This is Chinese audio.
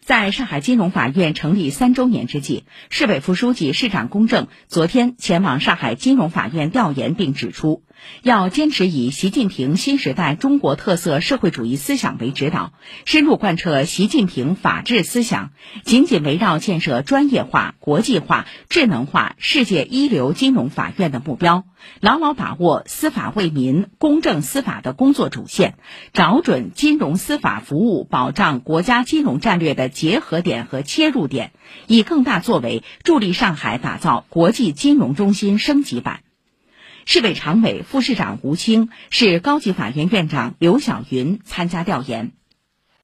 在上海金融法院成立三周年之际，市委副书记、市长龚正昨天前往上海金融法院调研，并指出，要坚持以习近平新时代中国特色社会主义思想为指导，深入贯彻习近平法治思想，紧紧围绕建设专业化、国际化、智能化、世界一流金融法院的目标，牢牢把握司法为民、公正司法的工作主线，找准金融司法服务保障国家金融战略的。结合点和切入点，以更大作为助力上海打造国际金融中心升级版。市委常委、副市长吴清、市高级法院院长刘晓云参加调研。